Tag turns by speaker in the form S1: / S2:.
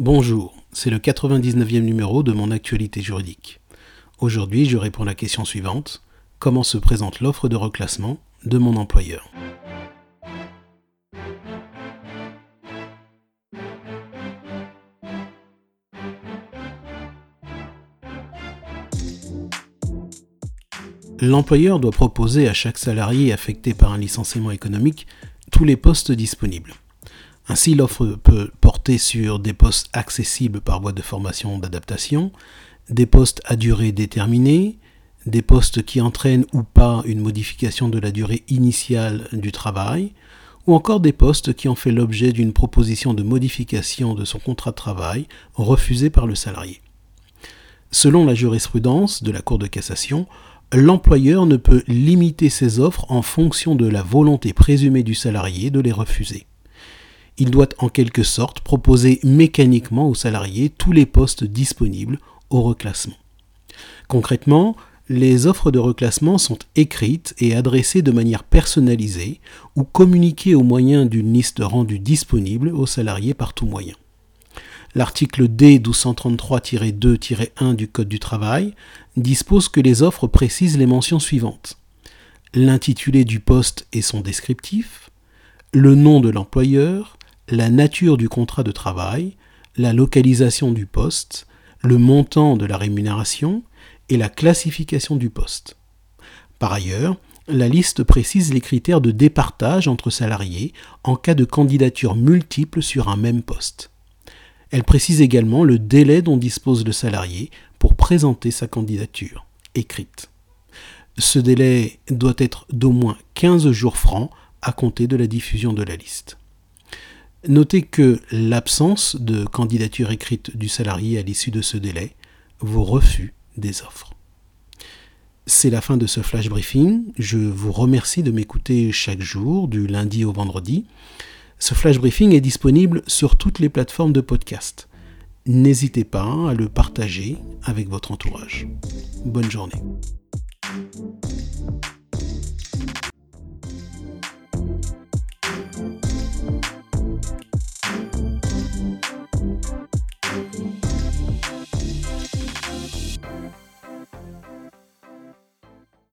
S1: Bonjour, c'est le 99e numéro de mon actualité juridique. Aujourd'hui, je réponds à la question suivante. Comment se présente l'offre de reclassement de mon employeur? L'employeur doit proposer à chaque salarié affecté par un licenciement économique tous les postes disponibles. Ainsi, l'offre peut sur des postes accessibles par voie de formation d'adaptation, des postes à durée déterminée, des postes qui entraînent ou pas une modification de la durée initiale du travail, ou encore des postes qui ont fait l'objet d'une proposition de modification de son contrat de travail refusée par le salarié. Selon la jurisprudence de la Cour de cassation, l'employeur ne peut limiter ses offres en fonction de la volonté présumée du salarié de les refuser il doit en quelque sorte proposer mécaniquement aux salariés tous les postes disponibles au reclassement. Concrètement, les offres de reclassement sont écrites et adressées de manière personnalisée ou communiquées au moyen d'une liste rendue disponible aux salariés par tout moyen. L'article D 1233-2-1 du Code du travail dispose que les offres précisent les mentions suivantes. L'intitulé du poste et son descriptif, le nom de l'employeur, la nature du contrat de travail, la localisation du poste, le montant de la rémunération et la classification du poste. Par ailleurs, la liste précise les critères de départage entre salariés en cas de candidature multiple sur un même poste. Elle précise également le délai dont dispose le salarié pour présenter sa candidature écrite. Ce délai doit être d'au moins 15 jours francs à compter de la diffusion de la liste. Notez que l'absence de candidature écrite du salarié à l'issue de ce délai vous refus des offres. C'est la fin de ce flash briefing. Je vous remercie de m'écouter chaque jour, du lundi au vendredi. Ce flash briefing est disponible sur toutes les plateformes de podcast. N'hésitez pas à le partager avec votre entourage. Bonne journée.